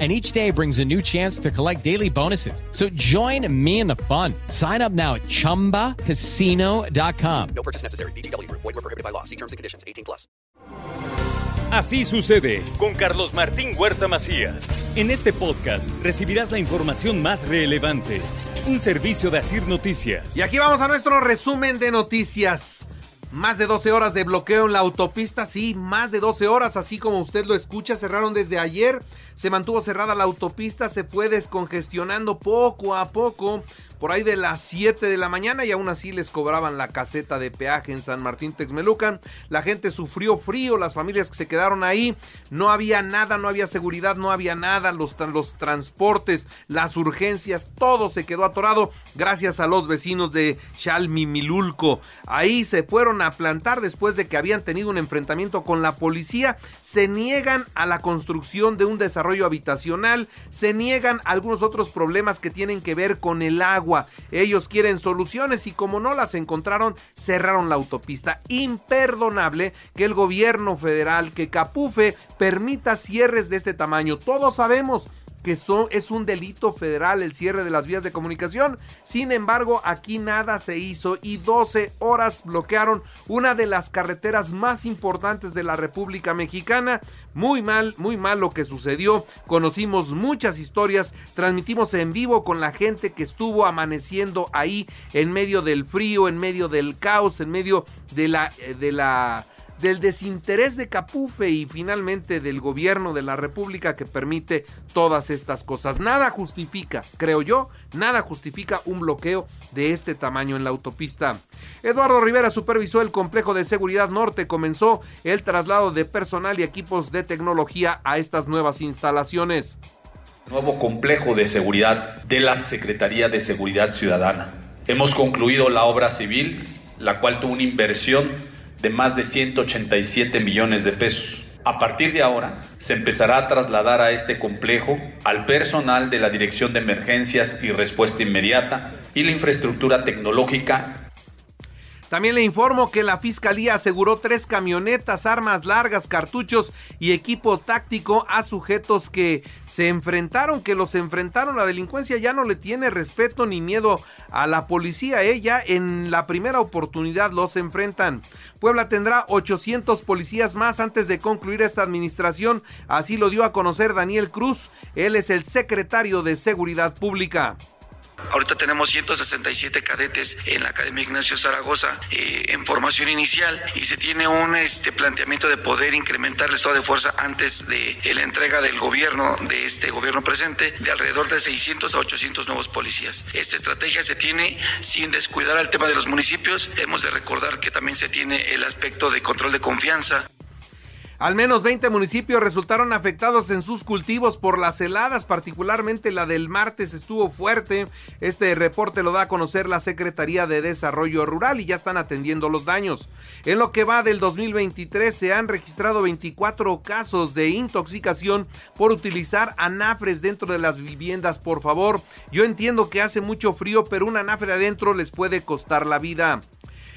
and each day brings a new chance to collect daily bonuses. So join me in the fun. Sign up now at ChumbaCasino.com. No purchase necessary. BGW. Void were prohibited by law. See terms and conditions. 18 plus. Así sucede con Carlos Martín Huerta Macías. En este podcast recibirás la información más relevante. Un servicio de Asir Noticias. Y aquí vamos a nuestro resumen de noticias. Más de 12 horas de bloqueo en la autopista, sí, más de 12 horas, así como usted lo escucha, cerraron desde ayer, se mantuvo cerrada la autopista, se fue descongestionando poco a poco por ahí de las 7 de la mañana y aún así les cobraban la caseta de peaje en San Martín Texmelucan. La gente sufrió frío, las familias que se quedaron ahí, no había nada, no había seguridad, no había nada, los, los transportes, las urgencias, todo se quedó atorado gracias a los vecinos de Chalmimilulco. Ahí se fueron plantar después de que habían tenido un enfrentamiento con la policía, se niegan a la construcción de un desarrollo habitacional, se niegan a algunos otros problemas que tienen que ver con el agua ellos quieren soluciones y como no las encontraron, cerraron la autopista. Imperdonable que el gobierno federal, que Capufe, permita cierres de este tamaño. Todos sabemos que son, es un delito federal el cierre de las vías de comunicación. Sin embargo, aquí nada se hizo y 12 horas bloquearon una de las carreteras más importantes de la República Mexicana. Muy mal, muy mal lo que sucedió. Conocimos muchas historias, transmitimos en vivo con la gente que estuvo amaneciendo ahí en medio del frío, en medio del caos, en medio de la eh, de la del desinterés de Capufe y finalmente del gobierno de la República que permite todas estas cosas. Nada justifica, creo yo, nada justifica un bloqueo de este tamaño en la autopista. Eduardo Rivera supervisó el complejo de seguridad norte, comenzó el traslado de personal y equipos de tecnología a estas nuevas instalaciones. Nuevo complejo de seguridad de la Secretaría de Seguridad Ciudadana. Hemos concluido la obra civil, la cual tuvo una inversión de más de 187 millones de pesos. A partir de ahora, se empezará a trasladar a este complejo al personal de la Dirección de Emergencias y Respuesta Inmediata y la infraestructura tecnológica también le informo que la fiscalía aseguró tres camionetas, armas largas, cartuchos y equipo táctico a sujetos que se enfrentaron, que los enfrentaron. La delincuencia ya no le tiene respeto ni miedo a la policía. Ella en la primera oportunidad los enfrentan. Puebla tendrá 800 policías más antes de concluir esta administración. Así lo dio a conocer Daniel Cruz. Él es el secretario de Seguridad Pública. Ahorita tenemos 167 cadetes en la Academia Ignacio Zaragoza eh, en formación inicial y se tiene un este, planteamiento de poder incrementar el estado de fuerza antes de la entrega del gobierno, de este gobierno presente, de alrededor de 600 a 800 nuevos policías. Esta estrategia se tiene sin descuidar al tema de los municipios. Hemos de recordar que también se tiene el aspecto de control de confianza. Al menos 20 municipios resultaron afectados en sus cultivos por las heladas, particularmente la del martes estuvo fuerte. Este reporte lo da a conocer la Secretaría de Desarrollo Rural y ya están atendiendo los daños. En lo que va del 2023 se han registrado 24 casos de intoxicación por utilizar anafres dentro de las viviendas. Por favor, yo entiendo que hace mucho frío, pero un anafre adentro les puede costar la vida.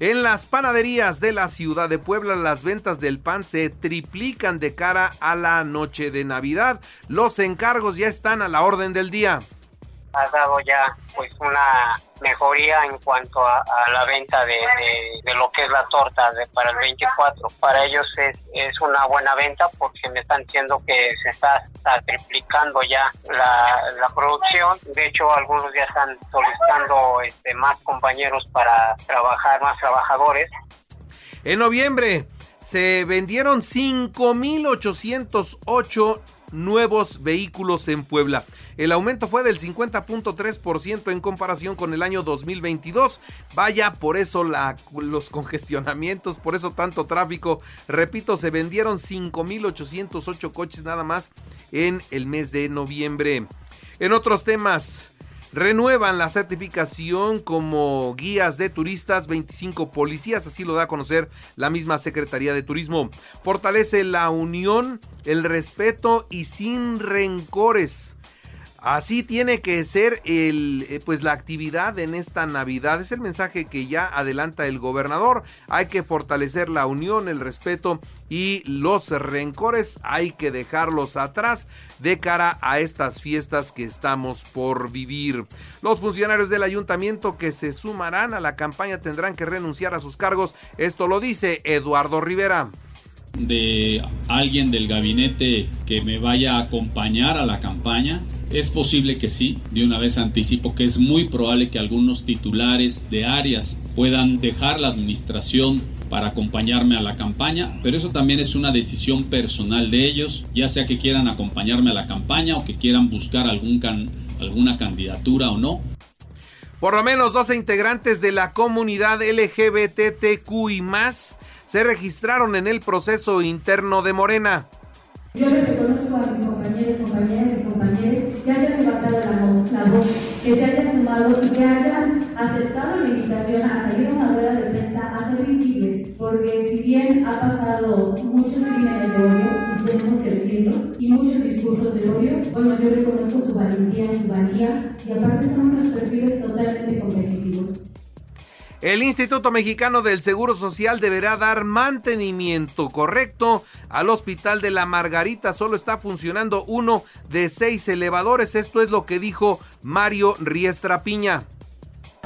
En las panaderías de la ciudad de Puebla las ventas del pan se triplican de cara a la noche de Navidad. Los encargos ya están a la orden del día ha dado ya pues una mejoría en cuanto a, la venta de, lo que es la torta de, para el 24. Para ellos es, es una buena venta porque me están diciendo que se está, triplicando ya la, la, producción. De hecho, algunos ya están solicitando este, más compañeros para trabajar, más trabajadores. En noviembre se vendieron 5.808 nuevos vehículos en Puebla. El aumento fue del 50.3% en comparación con el año 2022. Vaya, por eso los congestionamientos, por eso tanto tráfico. Repito, se vendieron 5.808 coches nada más en el mes de noviembre. En otros temas, Renuevan la certificación como guías de turistas 25 policías, así lo da a conocer la misma Secretaría de Turismo. Fortalece la unión, el respeto y sin rencores. Así tiene que ser el, eh, pues la actividad en esta Navidad. Es el mensaje que ya adelanta el gobernador. Hay que fortalecer la unión, el respeto y los rencores. Hay que dejarlos atrás de cara a estas fiestas que estamos por vivir. Los funcionarios del ayuntamiento que se sumarán a la campaña tendrán que renunciar a sus cargos. Esto lo dice Eduardo Rivera de alguien del gabinete que me vaya a acompañar a la campaña es posible que sí, de una vez anticipo que es muy probable que algunos titulares de áreas puedan dejar la administración para acompañarme a la campaña, pero eso también es una decisión personal de ellos, ya sea que quieran acompañarme a la campaña o que quieran buscar algún alguna candidatura o no. Por lo menos 12 integrantes de la comunidad LGBTQ y más se registraron en el proceso interno de Morena. Yo le reconozco a mis pasado muchos crímenes de odio, que decirlo, y muchos discursos de odio, bueno, yo reconozco su valentía, su valía, y aparte son unos perfiles totalmente competitivos. El Instituto Mexicano del Seguro Social deberá dar mantenimiento correcto al Hospital de la Margarita. Solo está funcionando uno de seis elevadores. Esto es lo que dijo Mario Riestra Piña.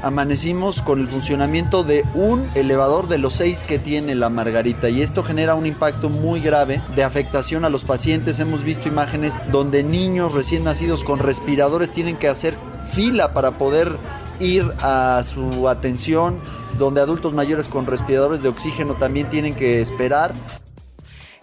Amanecimos con el funcionamiento de un elevador de los seis que tiene la Margarita y esto genera un impacto muy grave de afectación a los pacientes. Hemos visto imágenes donde niños recién nacidos con respiradores tienen que hacer fila para poder ir a su atención, donde adultos mayores con respiradores de oxígeno también tienen que esperar.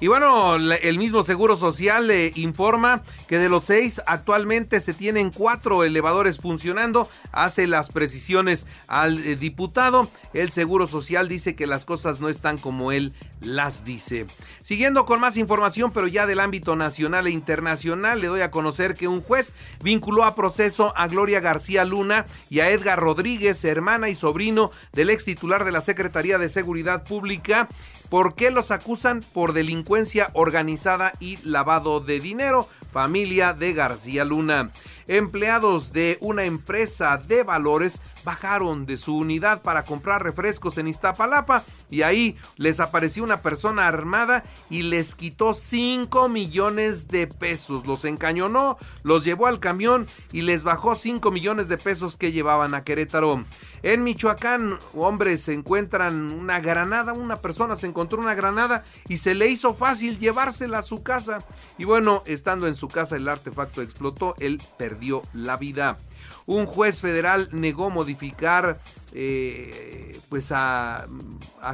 Y bueno, el mismo Seguro Social le informa que de los seis actualmente se tienen cuatro elevadores funcionando. Hace las precisiones al eh, diputado. El Seguro Social dice que las cosas no están como él las dice. Siguiendo con más información, pero ya del ámbito nacional e internacional, le doy a conocer que un juez vinculó a proceso a Gloria García Luna y a Edgar Rodríguez, hermana y sobrino del ex titular de la Secretaría de Seguridad Pública, ¿Por qué los acusan? Por delincuencia organizada y lavado de dinero. Familia de García Luna. Empleados de una empresa de valores bajaron de su unidad para comprar refrescos en Iztapalapa y ahí les apareció una persona armada y les quitó 5 millones de pesos. Los encañonó, los llevó al camión y les bajó 5 millones de pesos que llevaban a Querétaro. En Michoacán, hombres se encuentran una granada, una persona se encontró una granada y se le hizo fácil llevársela a su casa. Y bueno, estando en su casa el artefacto explotó, él perdió la vida un juez federal negó modificar eh, pues a,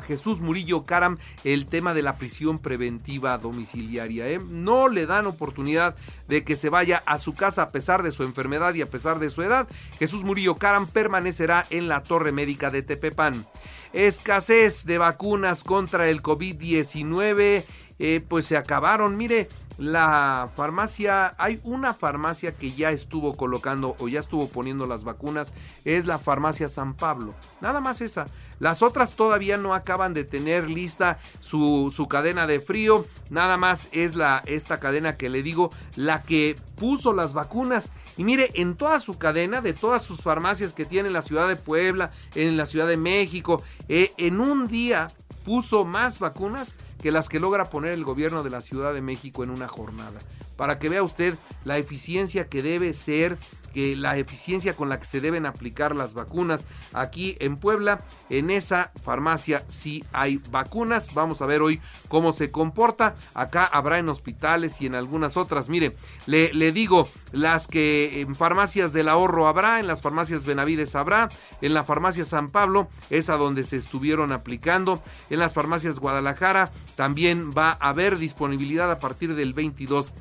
Jesús Murillo Caram el tema de la prisión preventiva domiciliaria. ¿eh? No le dan oportunidad de que se vaya a su casa a pesar de su enfermedad y a pesar de su edad. Jesús Murillo Caram permanecerá en la torre médica de Tepepan. Escasez de vacunas contra el COVID-19. Eh, pues se acabaron. Mire, la farmacia, hay una farmacia que ya estuvo colocando o ya estuvo poniendo las vacunas, es la farmacia San Pablo. Nada más esa. Las otras todavía no acaban de tener lista su, su cadena de frío. Nada más es la, esta cadena que le digo, la que puso las vacunas. Y mire, en toda su cadena, de todas sus farmacias que tiene en la ciudad de Puebla, en la ciudad de México, eh, en un día puso más vacunas que las que logra poner el gobierno de la Ciudad de México en una jornada. Para que vea usted la eficiencia que debe ser, que la eficiencia con la que se deben aplicar las vacunas aquí en Puebla. En esa farmacia sí hay vacunas. Vamos a ver hoy cómo se comporta. Acá habrá en hospitales y en algunas otras. Mire, le, le digo, las que en farmacias del ahorro habrá, en las farmacias Benavides habrá, en la farmacia San Pablo, es a donde se estuvieron aplicando, en las farmacias Guadalajara también va a haber disponibilidad a partir del 22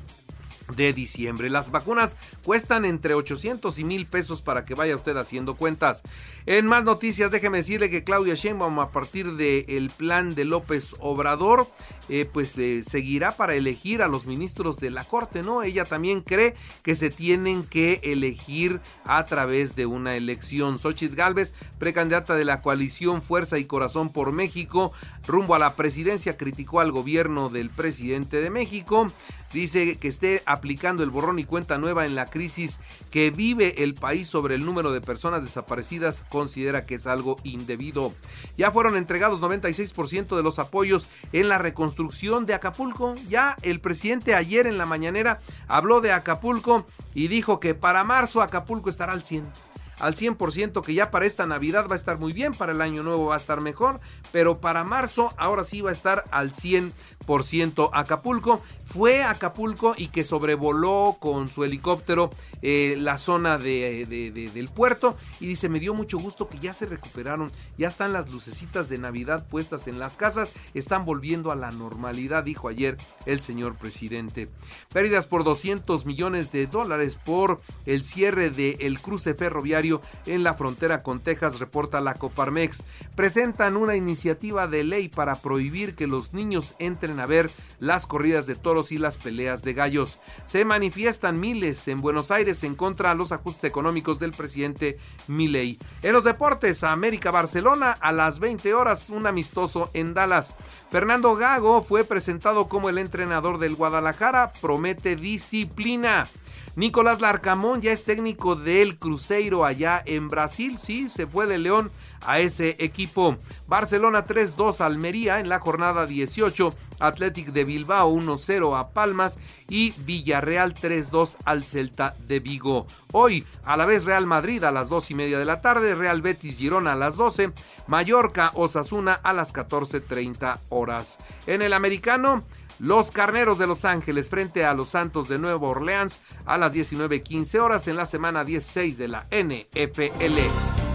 de diciembre. Las vacunas cuestan entre 800 y 1000 pesos para que vaya usted haciendo cuentas. En más noticias, déjeme decirle que Claudia Sheinbaum a partir del plan de López Obrador, eh, pues eh, seguirá para elegir a los ministros de la Corte, ¿no? Ella también cree que se tienen que elegir a través de una elección. Xochitl Galvez, precandidata de la coalición Fuerza y Corazón por México, rumbo a la presidencia, criticó al gobierno del presidente de México dice que esté aplicando el borrón y cuenta nueva en la crisis que vive el país sobre el número de personas desaparecidas, considera que es algo indebido. Ya fueron entregados 96% de los apoyos en la reconstrucción de Acapulco. Ya el presidente ayer en la mañanera habló de Acapulco y dijo que para marzo Acapulco estará al 100 al 100%, que ya para esta Navidad va a estar muy bien, para el año nuevo va a estar mejor, pero para marzo ahora sí va a estar al 100%. Acapulco fue Acapulco y que sobrevoló con su helicóptero eh, la zona de, del puerto y dice me dio mucho gusto que ya se recuperaron, ya están las lucecitas de Navidad puestas en las casas, están volviendo a la normalidad, dijo ayer el señor presidente. Pérdidas por 200 millones de dólares por el cierre del cruce ferroviario en la frontera con Texas, reporta la Coparmex. Presentan una iniciativa de ley para prohibir que los niños entren a ver las corridas de toros y las peleas de gallos. Se manifiestan miles en Buenos Aires en contra de los ajustes económicos del presidente Milei. En los deportes, América Barcelona a las 20 horas, un amistoso en Dallas. Fernando Gago fue presentado como el entrenador del Guadalajara, promete disciplina. Nicolás Larcamón ya es técnico del Cruzeiro allá en Brasil. Sí, se fue de León a ese equipo. Barcelona 3-2 Almería en la jornada 18. Athletic de Bilbao 1-0 a Palmas y Villarreal 3-2 al Celta de Vigo. Hoy a la vez Real Madrid a las 2 y media de la tarde, Real Betis Girona a las 12, Mallorca Osasuna a las 14.30 horas. En el americano, los Carneros de Los Ángeles frente a los Santos de Nueva Orleans a las 19.15 horas en la semana 16 de la NFL.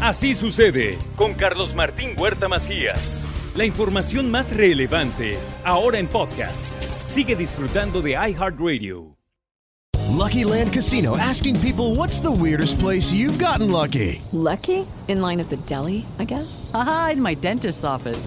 Así sucede con Carlos Martín Huerta Macías. La información más relevante ahora en podcast. Sigue disfrutando de iHeartRadio. Lucky Land Casino asking people what's the weirdest place you've gotten lucky? Lucky? In line at the deli, I guess. Aha, in my dentist's office.